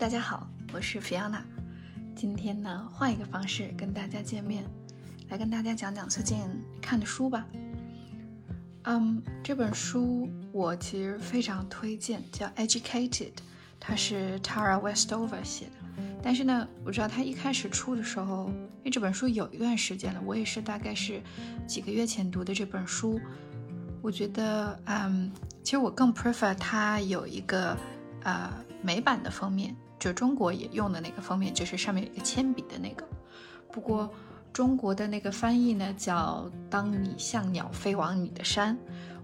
大家好，我是 Fiona。今天呢，换一个方式跟大家见面，来跟大家讲讲最近看的书吧。嗯，这本书我其实非常推荐，叫《Educated》，它是 Tara Westover 写的。但是呢，我知道它一开始出的时候，因为这本书有一段时间了，我也是大概是几个月前读的这本书。我觉得，嗯，其实我更 prefer 它有一个呃美版的封面。就中国也用的那个封面，就是上面有一个铅笔的那个。不过中国的那个翻译呢，叫“当你像鸟飞往你的山”。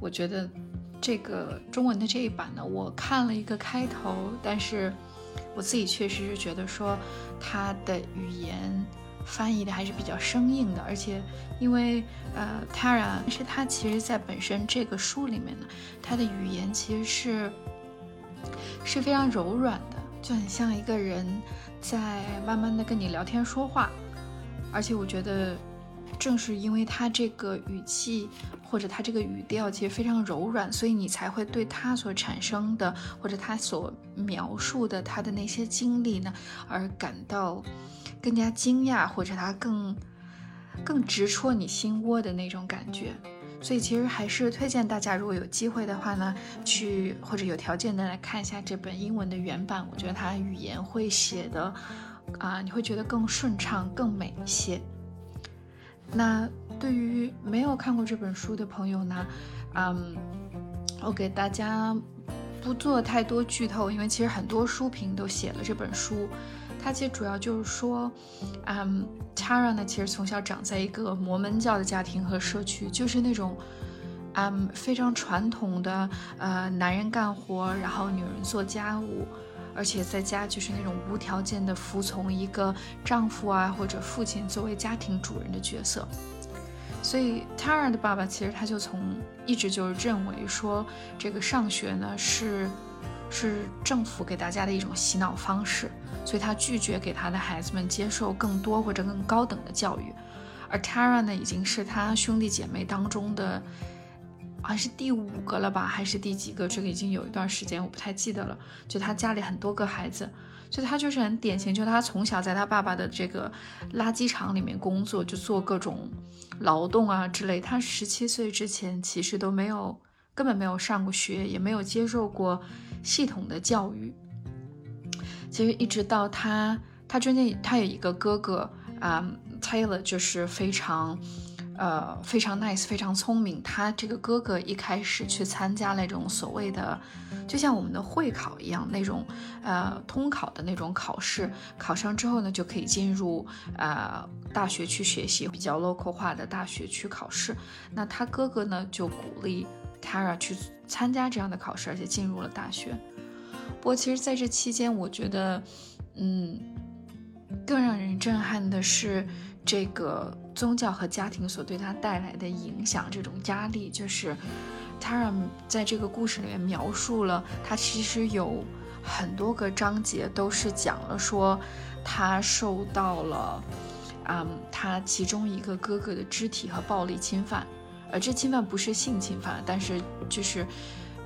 我觉得这个中文的这一版呢，我看了一个开头，但是我自己确实是觉得说它的语言翻译的还是比较生硬的，而且因为呃，Tara 是他其实在本身这个书里面呢，他的语言其实是是非常柔软的。就很像一个人在慢慢的跟你聊天说话，而且我觉得，正是因为他这个语气或者他这个语调其实非常柔软，所以你才会对他所产生的或者他所描述的他的那些经历呢而感到更加惊讶，或者他更更直戳你心窝的那种感觉。所以其实还是推荐大家，如果有机会的话呢，去或者有条件的来看一下这本英文的原版。我觉得它语言会写的，啊，你会觉得更顺畅、更美一些。那对于没有看过这本书的朋友呢，嗯，我给大家不做太多剧透，因为其实很多书评都写了这本书。它其实主要就是说，嗯，Tara 呢，其实从小长在一个摩门教的家庭和社区，就是那种，嗯，非常传统的，呃，男人干活，然后女人做家务，而且在家就是那种无条件的服从一个丈夫啊或者父亲作为家庭主人的角色。所以 Tara 的爸爸其实他就从一直就是认为说，这个上学呢是。是政府给大家的一种洗脑方式，所以他拒绝给他的孩子们接受更多或者更高等的教育。而 Tara 呢，已经是他兄弟姐妹当中的，好像是第五个了吧，还是第几个？这个已经有一段时间，我不太记得了。就他家里很多个孩子，所以他就是很典型，就他从小在他爸爸的这个垃圾场里面工作，就做各种劳动啊之类。他十七岁之前其实都没有，根本没有上过学，也没有接受过。系统的教育，其实一直到他，他中间他有一个哥哥啊，Taylor 就是非常，呃，非常 nice，非常聪明。他这个哥哥一开始去参加那种所谓的，就像我们的会考一样那种，呃，通考的那种考试，考上之后呢，就可以进入呃大学去学习比较 local 化的大学去考试。那他哥哥呢，就鼓励。Tara 去参加这样的考试，而且进入了大学。不过，其实在这期间，我觉得，嗯，更让人震撼的是这个宗教和家庭所对他带来的影响，这种压力。就是 Tara 在这个故事里面描述了，他其实有很多个章节都是讲了说他受到了，嗯，他其中一个哥哥的肢体和暴力侵犯。呃，这侵犯不是性侵犯，但是就是，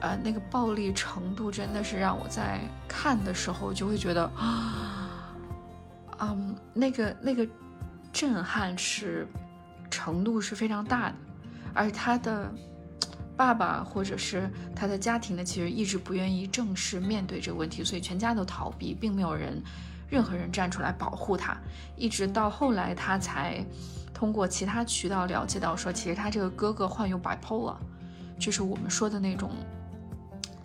呃，那个暴力程度真的是让我在看的时候就会觉得啊，嗯，那个那个震撼是程度是非常大的，而他的爸爸或者是他的家庭呢，其实一直不愿意正式面对这个问题，所以全家都逃避，并没有人任何人站出来保护他，一直到后来他才。通过其他渠道了解到，说其实他这个哥哥患有 bipolar，就是我们说的那种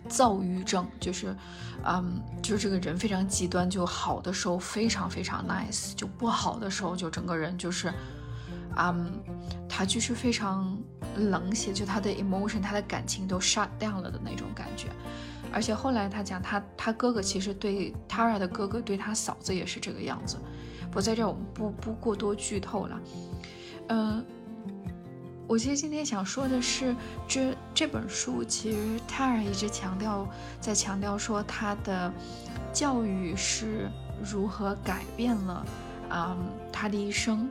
躁郁症，就是，嗯，就是这个人非常极端，就好的时候非常非常 nice，就不好的时候就整个人就是，嗯，他就是非常冷血，就他的 emotion，他的感情都 shut down 了的那种感觉。而且后来他讲，他他哥哥其实对 Tara 的哥哥对他嫂子也是这个样子。不在这儿，我们不不过多剧透了。嗯，我其实今天想说的是，这这本书其实泰尔一直强调，在强调说他的教育是如何改变了，嗯，他的一生。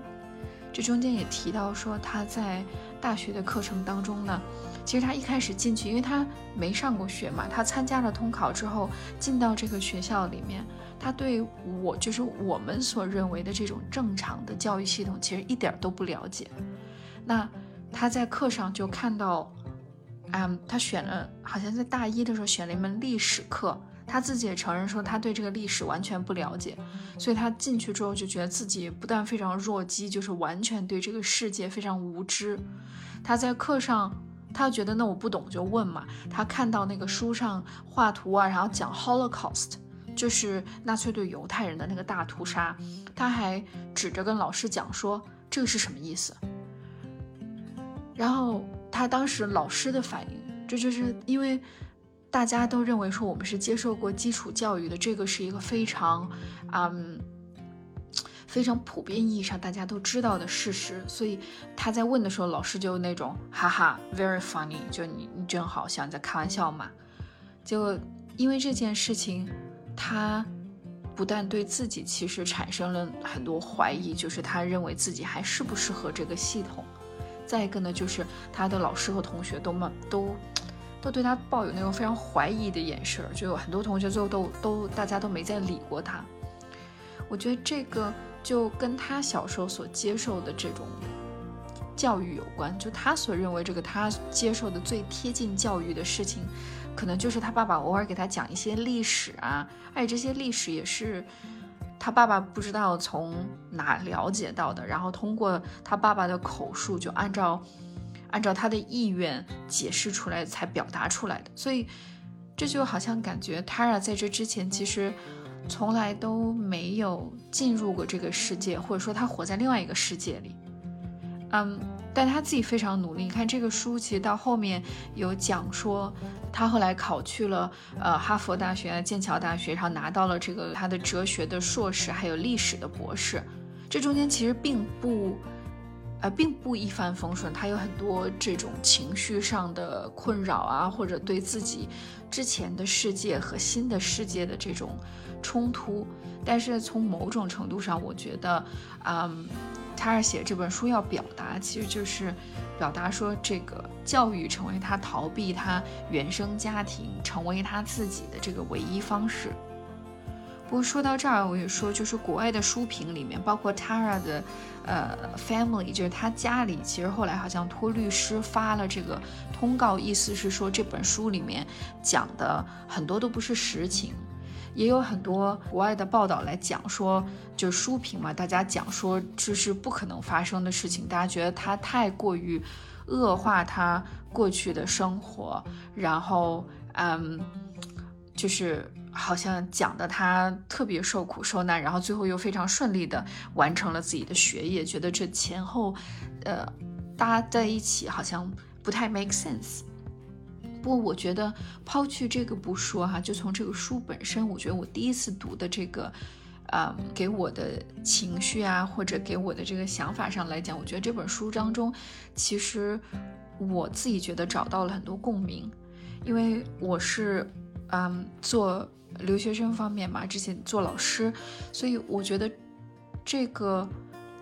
这中间也提到说他在大学的课程当中呢，其实他一开始进去，因为他没上过学嘛，他参加了通考之后进到这个学校里面，他对我就是我们所认为的这种正常的教育系统其实一点都不了解。那他在课上就看到，嗯，他选了，好像在大一的时候选了一门历史课，他自己也承认说他对这个历史完全不了解，所以他进去之后就觉得自己不但非常弱鸡，就是完全对这个世界非常无知。他在课上。他觉得那我不懂就问嘛。他看到那个书上画图啊，然后讲 Holocaust，就是纳粹对犹太人的那个大屠杀，他还指着跟老师讲说这个是什么意思。然后他当时老师的反应，这就是因为大家都认为说我们是接受过基础教育的，这个是一个非常，嗯。非常普遍意义上大家都知道的事实，所以他在问的时候，老师就那种哈哈，very funny，就你你真好笑，你在开玩笑嘛？就因为这件事情，他不但对自己其实产生了很多怀疑，就是他认为自己还适不适合这个系统。再一个呢，就是他的老师和同学都嘛都都对他抱有那种非常怀疑的眼神，就有很多同学最后都都大家都没再理过他。我觉得这个。就跟他小时候所接受的这种教育有关，就他所认为这个他接受的最贴近教育的事情，可能就是他爸爸偶尔给他讲一些历史啊，而且这些历史也是他爸爸不知道从哪了解到的，然后通过他爸爸的口述，就按照按照他的意愿解释出来才表达出来的，所以这就好像感觉 Tara 在这之前其实。从来都没有进入过这个世界，或者说他活在另外一个世界里。嗯，但他自己非常努力。你看这个书，其实到后面有讲说，他后来考去了呃哈佛大学、剑桥大学，然后拿到了这个他的哲学的硕士，还有历史的博士。这中间其实并不。呃，并不一帆风顺，他有很多这种情绪上的困扰啊，或者对自己之前的世界和新的世界的这种冲突。但是从某种程度上，我觉得，嗯，他是写这本书要表达，其实就是表达说，这个教育成为他逃避他原生家庭，成为他自己的这个唯一方式。不过说到这儿，我也说，就是国外的书评里面，包括 Tara 的，呃，family，就是他家里，其实后来好像托律师发了这个通告，意思是说这本书里面讲的很多都不是实情，也有很多国外的报道来讲说，就是书评嘛，大家讲说这是不可能发生的事情，大家觉得他太过于恶化他过去的生活，然后，嗯，就是。好像讲的他特别受苦受难，然后最后又非常顺利的完成了自己的学业，觉得这前后，呃，搭在一起好像不太 make sense。不过我觉得抛去这个不说哈，就从这个书本身，我觉得我第一次读的这个，呃，给我的情绪啊，或者给我的这个想法上来讲，我觉得这本书当中，其实我自己觉得找到了很多共鸣，因为我是，嗯，做。留学生方面嘛，之前做老师，所以我觉得这个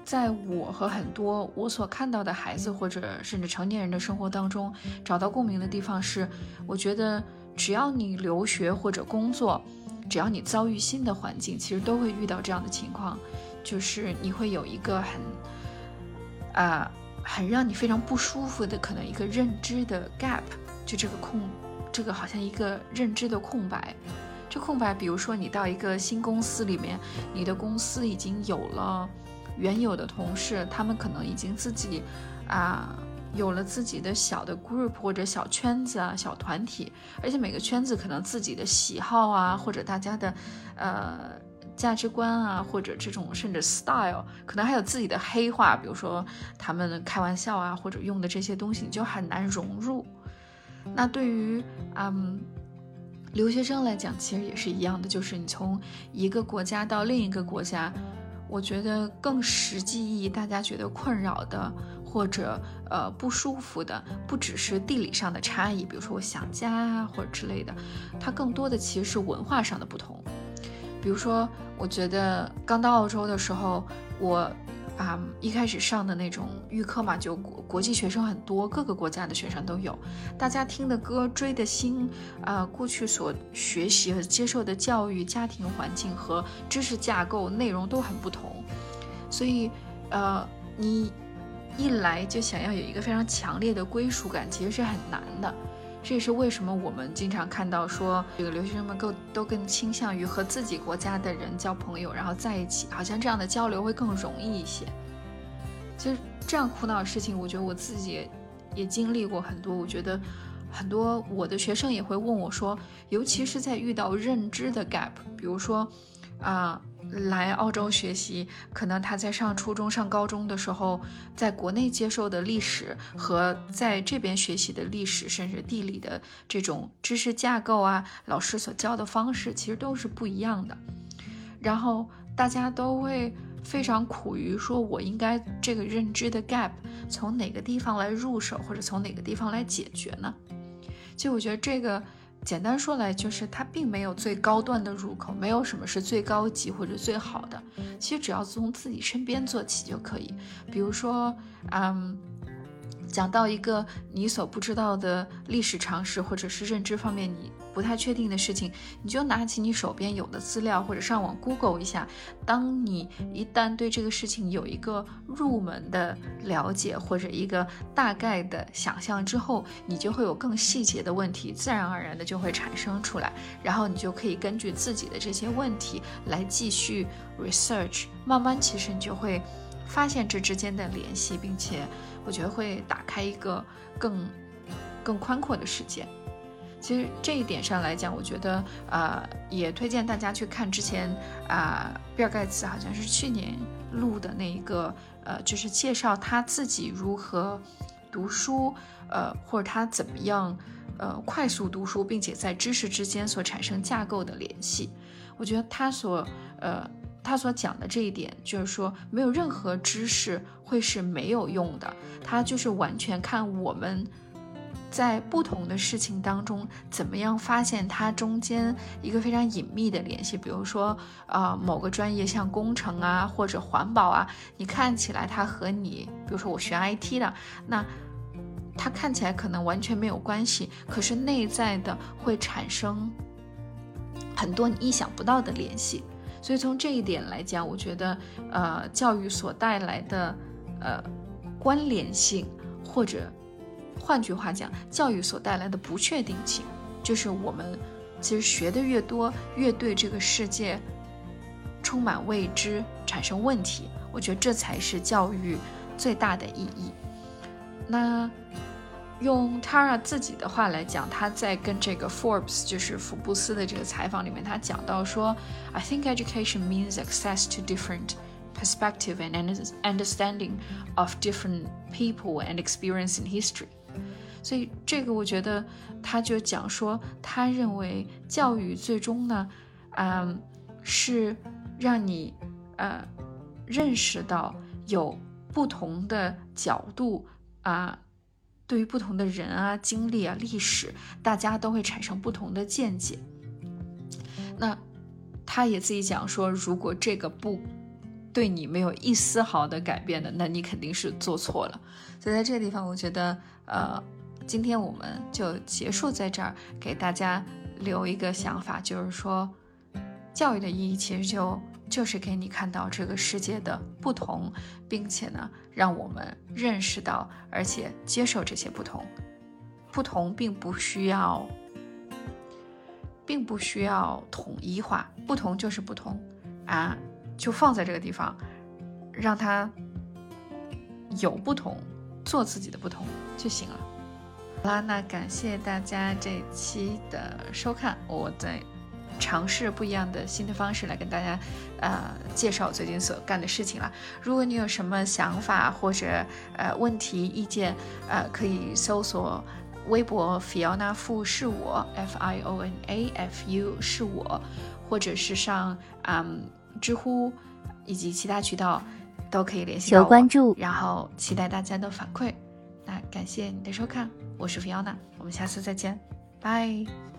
在我和很多我所看到的孩子或者甚至成年人的生活当中找到共鸣的地方是，我觉得只要你留学或者工作，只要你遭遇新的环境，其实都会遇到这样的情况，就是你会有一个很啊很让你非常不舒服的可能一个认知的 gap，就这个空，这个好像一个认知的空白。这空白，比如说你到一个新公司里面，你的公司已经有了原有的同事，他们可能已经自己啊有了自己的小的 group 或者小圈子啊、小团体，而且每个圈子可能自己的喜好啊，或者大家的呃价值观啊，或者这种甚至 style，可能还有自己的黑话，比如说他们开玩笑啊，或者用的这些东西，你就很难融入。那对于嗯。留学生来讲，其实也是一样的，就是你从一个国家到另一个国家，我觉得更实际意义，大家觉得困扰的或者呃不舒服的，不只是地理上的差异，比如说我想家啊或者之类的，它更多的其实是文化上的不同。比如说，我觉得刚到澳洲的时候，我啊，一开始上的那种预科嘛，就国国际学生很多，各个国家的学生都有，大家听的歌、追的星，啊，过去所学习和接受的教育、家庭环境和知识架构内容都很不同，所以，呃，你一来就想要有一个非常强烈的归属感，其实是很难的。这也是为什么我们经常看到说，这个留学生们更都更倾向于和自己国家的人交朋友，然后在一起，好像这样的交流会更容易一些。其实这样苦恼的事情，我觉得我自己也经历过很多。我觉得很多我的学生也会问我说，尤其是在遇到认知的 gap，比如说啊。来澳洲学习，可能他在上初中、上高中的时候，在国内接受的历史和在这边学习的历史，甚至地理的这种知识架构啊，老师所教的方式，其实都是不一样的。然后大家都会非常苦于说，我应该这个认知的 gap 从哪个地方来入手，或者从哪个地方来解决呢？其实我觉得这个。简单说来，就是它并没有最高端的入口，没有什么是最高级或者最好的。其实只要从自己身边做起就可以。比如说，嗯。讲到一个你所不知道的历史常识，或者是认知方面你不太确定的事情，你就拿起你手边有的资料，或者上网 Google 一下。当你一旦对这个事情有一个入门的了解，或者一个大概的想象之后，你就会有更细节的问题，自然而然的就会产生出来。然后你就可以根据自己的这些问题来继续 research，慢慢其实你就会发现这之间的联系，并且。我觉得会打开一个更更宽阔的世界。其实这一点上来讲，我觉得呃也推荐大家去看之前啊比尔盖茨好像是去年录的那一个呃，就是介绍他自己如何读书，呃或者他怎么样呃快速读书，并且在知识之间所产生架构的联系。我觉得他所呃。他所讲的这一点，就是说没有任何知识会是没有用的，他就是完全看我们在不同的事情当中怎么样发现它中间一个非常隐秘的联系。比如说，呃，某个专业像工程啊或者环保啊，你看起来它和你，比如说我学 IT 的，那它看起来可能完全没有关系，可是内在的会产生很多你意想不到的联系。所以从这一点来讲，我觉得，呃，教育所带来的，呃，关联性，或者，换句话讲，教育所带来的不确定性，就是我们其实学的越多，越对这个世界充满未知，产生问题。我觉得这才是教育最大的意义。那。用 Tara 自己的话来讲，他在跟这个 Forbes 就是福布斯的这个采访里面，他讲到说，I think education means access to different perspective and understanding of different people and experience in history。所以这个我觉得他就讲说，他认为教育最终呢，嗯，是让你呃认识到有不同的角度啊。对于不同的人啊、经历啊、历史，大家都会产生不同的见解。那他也自己讲说，如果这个不对你没有一丝毫的改变的，那你肯定是做错了。所以在这个地方，我觉得，呃，今天我们就结束在这儿，给大家留一个想法，就是说，教育的意义其实就。就是给你看到这个世界的不同，并且呢，让我们认识到，而且接受这些不同。不同并不需要，并不需要统一化，不同就是不同啊，就放在这个地方，让它有不同，做自己的不同就行了。好啦，那感谢大家这期的收看，我在。尝试不一样的新的方式来跟大家，呃，介绍最近所干的事情了。如果你有什么想法或者呃问题意见，呃，可以搜索微博 Fiona 富是我 F I O N A F U 是我，或者是上嗯知乎以及其他渠道都可以联系到我。关注，然后期待大家的反馈。那感谢你的收看，我是 Fiona，我们下次再见，拜。